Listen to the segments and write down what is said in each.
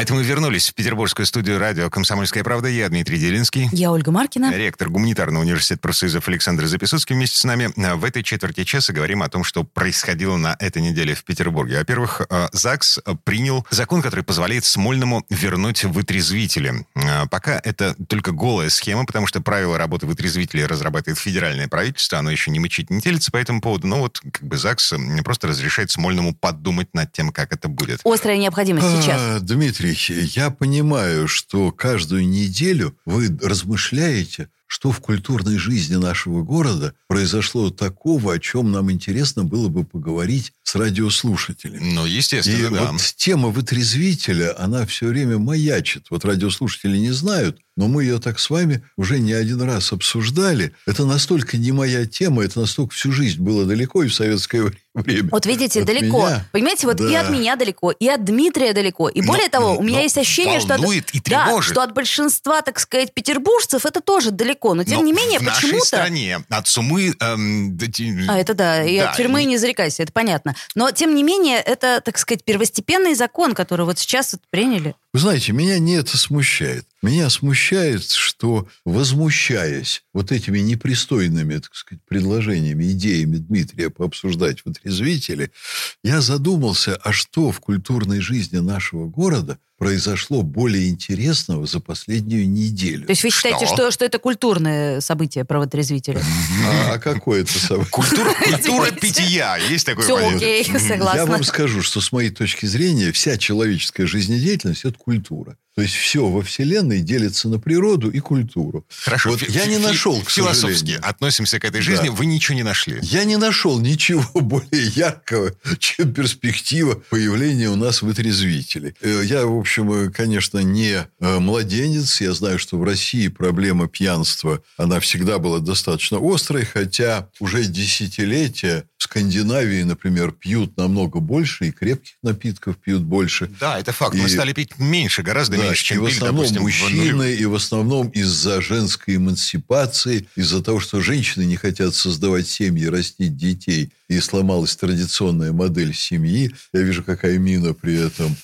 А это мы вернулись в петербургскую студию радио «Комсомольская правда». Я Дмитрий Делинский. Я Ольга Маркина. Ректор гуманитарного университета профсоюзов Александр Записоцкий вместе с нами. В этой четверти часа говорим о том, что происходило на этой неделе в Петербурге. Во-первых, э, ЗАГС принял закон, который позволяет Смольному вернуть вытрезвители. Пока это только голая схема, потому что правила работы вытрезвителей разрабатывает федеральное правительство, оно еще не мычит, не телится по этому поводу. Но вот как бы ЗАГС просто разрешает Смольному подумать над тем, как это будет. Острая необходимость сейчас. А, Дмитрий, я понимаю, что каждую неделю вы размышляете, что в культурной жизни нашего города произошло такого, о чем нам интересно было бы поговорить с радиослушателями. Ну, естественно, И да. вот тема вытрезвителя, она все время маячит. Вот радиослушатели не знают, но мы ее так с вами уже не один раз обсуждали. Это настолько не моя тема, это настолько всю жизнь было далеко и в советское время. Вот видите, От далеко. меня? Понимаете, вот и Да. от меня далеко, и от Дмитрия далеко. И более Но- того, у меня есть ощущение, что от, и да, что от большинства, так сказать, петербуржцев это тоже далеко. Но тем Но не менее, в нашей почему-то... стране от сумы... эм, А, это да, и Да, от тюрьмы и- не зарекайся, это понятно. Но, тем не менее, это, так сказать, первостепенный закон, который вот сейчас вот приняли. Вы знаете, меня не это смущает. Меня смущает, что, возмущаясь вот этими непристойными, так сказать, предложениями, идеями Дмитрия пообсуждать в отрезвителе, я задумался, а что в культурной жизни нашего города произошло более интересного за последнюю неделю? То есть вы считаете, Что? что, что это культурное событие правоотрезвителя? А, а какое это событие? Культура, культура питья. Есть такое Все понятие? окей, Я согласна. вам скажу, что с моей точки зрения вся человеческая жизнедеятельность – это культура. То есть все во Вселенной делится на природу и культуру. Хорошо. Вот я не нашел, к Философски сожалению. относимся к этой жизни. Да. Вы ничего не нашли. Я не нашел ничего более яркого, чем перспектива появления у нас вытрезвителей. Э, Я, в общем, э, конечно, не э, младенец. Я знаю, что в России проблема пьянства, она всегда была достаточно острой, хотя уже десятилетия Скандинавии, например, пьют намного больше, и крепких напитков пьют больше. Да, это факт. Мы И- стали пить меньше, гораздо Да, меньше, и чем в пили, основном допустим, в мужчины, нулевых. и в основном из-за женской эмансипации, из-за того, что женщины не хотят создавать семьи, растить детей, и сломалась традиционная модель семьи. Я вижу, какая мина при этом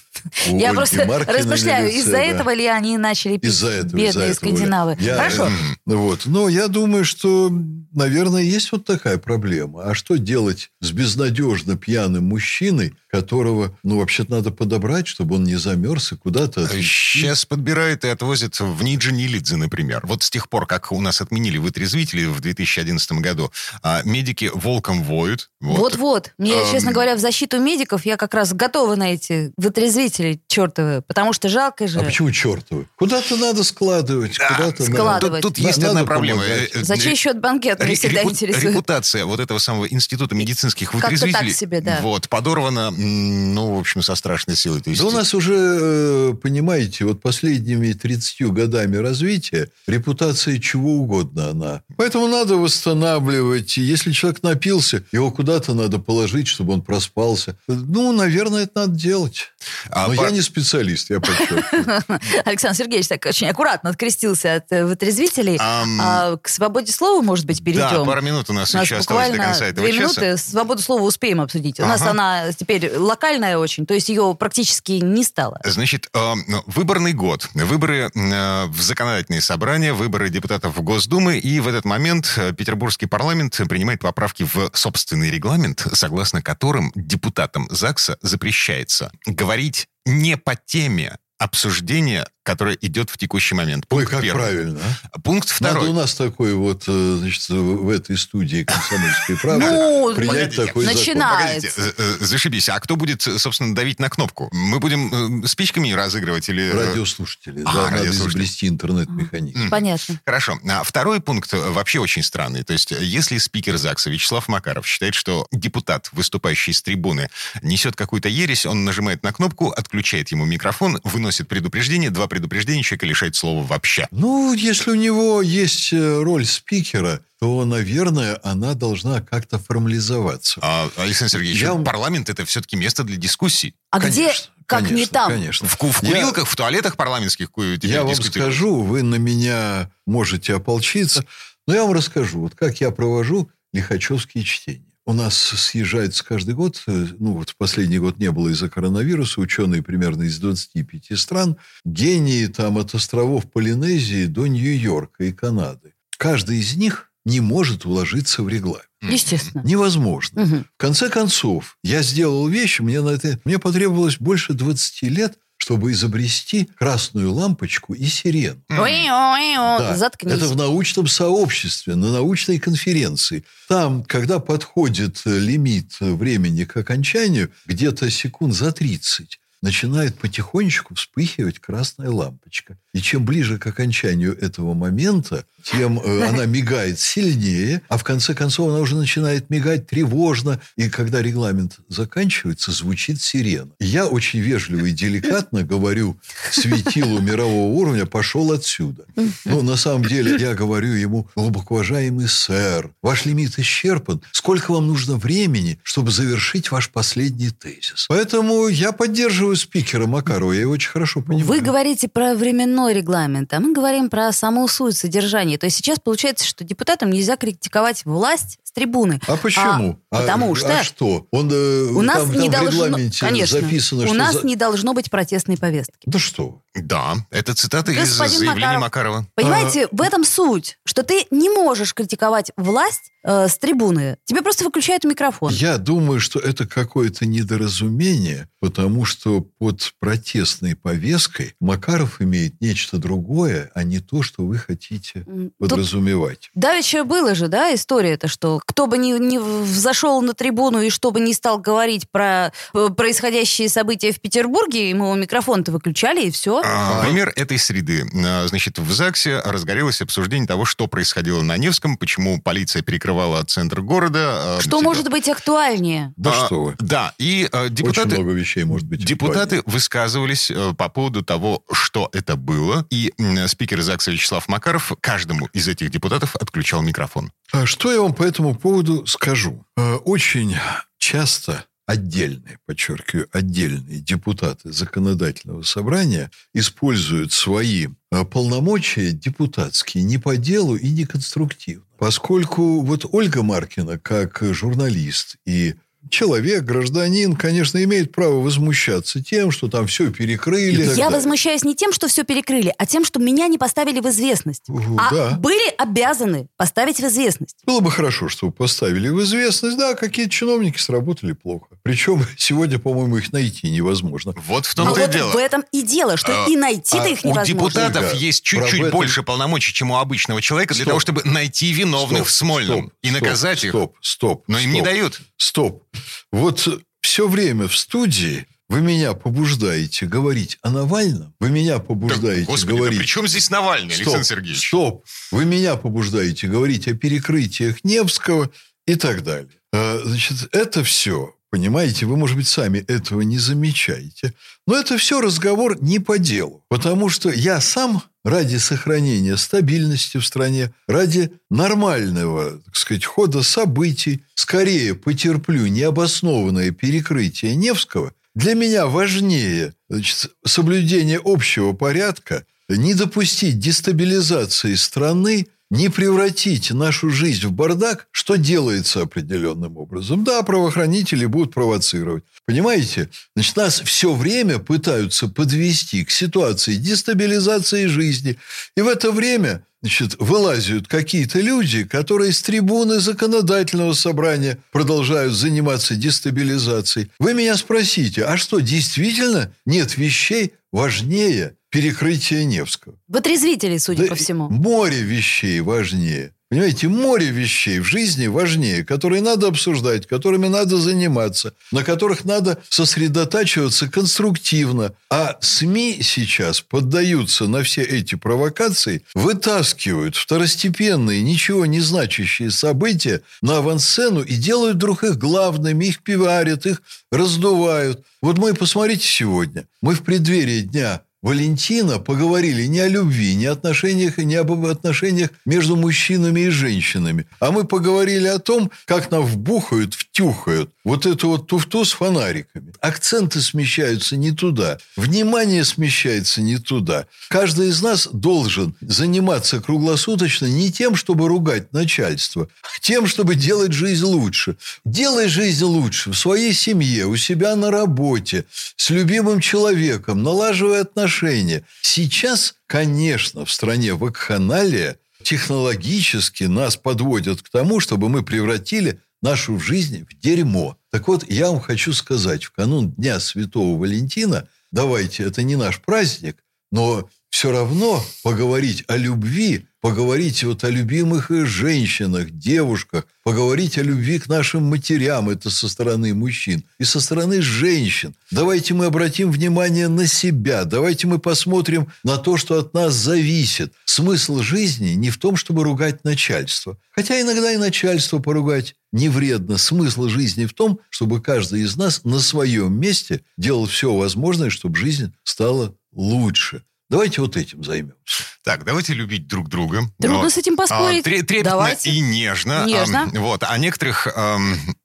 у Я Ольги просто Маркиной размышляю, лице, из-за да. этого ли они начали пить Из-за этого, бедные из-за этого, скандинавы? Я, Хорошо. Вот. Но я думаю, что, наверное, есть вот такая проблема. А что делать с безнадежно пьяным мужчиной, которого, ну, вообще-то надо подобрать, чтобы он не замерз и куда-то... Сейчас подбирают и отвозят в Ниджи-Нилидзе, например. Вот с тех пор, как у нас отменили вытрезвители в 2011 году, а, медики волком воют. Вот. Вот-вот. Мне, Эм. честно говоря, в защиту медиков я как раз готова на эти вытрезвители чертовы, потому что жалко же. А почему чертовы? Куда-то надо складывать, Да, куда-то надо. складывать. Тут, тут На- есть надо одна проблема. помогать. Э, э, За чей счет банкет меня Ре- всегда репу- интересует. Репутация вот этого самого института медицинских Как-то вытрезвителей так себе, да. вот, подорвана, ну, в общем, со страшной силой. То есть, Да у нас уже, э, понимаете, вот последними 30 годами развития репутация чего угодно она. Поэтому надо восстанавливать. Если человек напился, его куда-то надо положить, чтобы он проспался. Ну, наверное, это надо делать. А Но по- я не специалист, я подчеркиваю. Александр Сергеевич так очень аккуратно открестился от э, вытрезвителей. Ам, А к свободе слова, может быть, перейдем? Да, пару минут у нас, У нас еще осталось до конца этого две часа. минуты. Свободу слова успеем обсудить. У нас она теперь локальная очень, то есть ее практически не стало. Значит, э, выборный год. Выборы э, в законодательные собрания, выборы депутатов в Госдумы. И в этот момент э, Петербургский парламент принимает поправки в собственный регламент, согласно которым депутатам ЗАГСа запрещается говорить не по теме обсуждения, которое идет в текущий момент. Ой, Пункт как первый. правильно. а? Пункт Надо второй. у нас такой вот, э, значит, в этой студии «Комсомольской правды» Ну, принять погодите, такой закон. начинается. Погодите, э, э, зашибись. А кто будет, собственно, давить на кнопку? Мы будем спичками разыгрывать или... Радиослушатели. А, да, надо радиослушатели. изобрести интернет-механизм. Понятно. Хорошо. А второй пункт вообще очень странный. То есть, если спикер ЗАГСа Вячеслав Макаров считает, что депутат, выступающий с трибуны, несет какую-то ересь, он нажимает на кнопку, отключает ему микрофон, выносит предупреждение, два предупреждения, человека лишает слова вообще. Ну, если у него есть э, роль спикера, то, наверное, она должна как-то формализоваться. А, Александр Сергеевич, Я парламент это все-таки место для дискуссий. А где, Конечно, как конечно, не там? Конечно. В, в Я- курилках, в туалетах парламентских Я вам скажу, вы на меня можете ополчиться, но я вам расскажу, вот как я провожу лихачевские чтения. У нас съезжается каждый год, э, ну вот в последний год не было из-за коронавируса, ученые примерно из 25 стран, гении там от островов Полинезии до Нью-Йорка и Канады. Каждый из них не может уложиться в регламент. Естественно. Невозможно. Мгм. В конце концов, я сделал вещи, мне, на это, мне потребовалось больше 20 лет, чтобы изобрести красную лампочку и сирену. Ой-ой-ой, Да, Заткнись. Это в научном сообществе, на научной конференции. Там, когда подходит э, лимит э, времени к окончанию, где-то секунд за 30, начинает потихонечку вспыхивать красная лампочка. И чем ближе к окончанию этого момента, тем э, она мигает сильнее, а в конце концов она уже начинает мигать тревожно. И когда регламент заканчивается, звучит сирена. Я очень вежливо и деликатно говорю светилу мирового уровня «пошел отсюда». Ну, на самом деле, я говорю ему, глубоко уважаемый сэр, ваш лимит исчерпан. Сколько вам нужно времени, чтобы завершить ваш последний тезис? Поэтому я поддерживаю спикера Макарова, я его очень хорошо понимаю. Вы говорите про временной регламент, а мы говорим про саму суть содержания. То есть сейчас получается, что депутатам нельзя критиковать власть трибуны. А почему? А, потому а, что а что? Он, э, у нас там, не там в должно, регламенте конечно, записано, у нас за- не должно быть протестной повестки. Да что? Да, это цитата из Господин заявления Макаров. Макарова. Понимаете, в этом суть, что ты не можешь критиковать власть э, с трибуны. Тебе просто выключают микрофон. Я думаю, что это какое-то недоразумение, потому что под протестной повесткой Макаров имеет нечто другое, а не то, что вы хотите Тут подразумевать. давеча было же, да, история-то, что кто бы ни, ни взошел на трибуну и что бы ни стал говорить про э, происходящие события в Петербурге, ему микрофон-то выключали, и все. А, Пример этой среды. А, Значит, в ЗАГСе разгорелось обсуждение того, что происходило на Невском, почему полиция перекрывала центр города. а, Что типа- может быть актуальнее? Да А, что вы. Да, и а, Очень депутаты... много вещей может быть. Депутаты высказывались э, по поводу того, что это было, и спикер ЗАГСа Вячеслав Макаров каждому из этих депутатов отключал микрофон. А Что я вам по этому поводу скажу? Э, Очень часто отдельные, подчеркиваю, отдельные депутаты законодательного собрания используют свои э, полномочия депутатские не по делу и не конструктивно. Поскольку вот Ольга Маркина, как журналист и человек, гражданин, конечно, имеет право возмущаться тем, что там все перекрыли. Я далее. возмущаюсь не тем, что все перекрыли, а тем, что меня не поставили в известность. Угу, А да. были обязаны поставить в известность. Было бы хорошо, чтобы поставили в известность. Да, какие-то чиновники сработали плохо. Причем сегодня, по-моему, их найти невозможно. Вот в А том-то и вот дело. в этом и дело, что А, и найти-то а их У невозможно. депутатов Ольга, есть чуть-чуть этом- больше полномочий, чем у обычного человека, для Стоп. того, чтобы найти виновных Стоп, в Смольном стоп, и стоп, наказать их. Стоп, стоп. Но им не стоп, дают. Стоп. Вот все время в студии вы меня побуждаете говорить о Навальном. Вы меня побуждаете Да, Господи, да говорить... при чем здесь Навальный, Стоп, Александр Сергеевич? Стоп. Вы меня побуждаете говорить о перекрытиях Невского и так далее. А, Значит, это все, понимаете, вы, может быть, сами этого не замечаете. Но это все разговор не по делу. Потому что я сам ради сохранения стабильности в стране, ради нормального, так сказать, хода событий, скорее потерплю необоснованное перекрытие Невского. Для меня важнее значит, соблюдение общего порядка, не допустить дестабилизации страны, не превратить нашу жизнь в бардак, что делается определенным образом. Да, правоохранители будут провоцировать. Понимаете? Значит, нас все время пытаются подвести к ситуации дестабилизации жизни. И в это время значит, вылазят какие-то люди, которые с трибуны законодательного собрания продолжают заниматься дестабилизацией. Вы меня спросите, а что, действительно нет вещей важнее перекрытия Невского? Вытрезвители, судя Да по всему. Море вещей важнее. Понимаете, море вещей в жизни важнее, которые надо обсуждать, которыми надо заниматься, на которых надо сосредотачиваться конструктивно. А СМИ сейчас поддаются на все эти провокации, вытаскивают второстепенные, ничего не значащие события на авансцену и делают вдруг их главными, их пиварят, их раздувают. Вот мы, посмотрите сегодня, мы в преддверии Дня Валентина поговорили не о любви, не о отношениях, не об отношениях между мужчинами и женщинами, а мы поговорили о том, как нам вбухают в тюхают вот эту вот туфту с фонариками. Акценты смещаются не туда. Внимание смещается не туда. Каждый из нас должен заниматься круглосуточно не тем, чтобы ругать начальство, а тем, чтобы делать жизнь лучше. Делай жизнь лучше в своей семье, у себя на работе, с любимым человеком, налаживая отношения. Сейчас, конечно, в стране вакханалия технологически нас подводят к тому, чтобы мы превратили нашу жизнь в дерьмо. Так вот, я вам хочу сказать, в канун Дня Святого Валентина, давайте, это не наш праздник, но все равно поговорить о любви, поговорить вот о любимых женщинах, девушках, поговорить о любви к нашим матерям, это со стороны мужчин, и со стороны женщин. Давайте мы обратим внимание на себя, давайте мы посмотрим на то, что от нас зависит. Смысл жизни не в том, чтобы ругать начальство. Хотя иногда и начальство поругать не вредно. Смысл жизни в том, чтобы каждый из нас на своем месте делал все возможное, чтобы жизнь стала лучше. Давайте вот этим займемся. Так, давайте любить друг друга. Трудно но, с этим поспорить. А, трепетно давайте. и нежно. Нежно. А, вот, а некоторых а,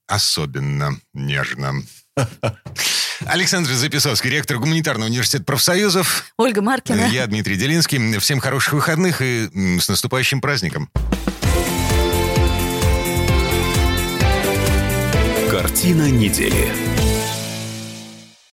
особенно нежно. Александр Записовский, ректор гуманитарного университета профсоюзов. Ольга Маркина. Я Дмитрий Делинский. Всем хороших выходных и с наступающим праздником. Картина недели.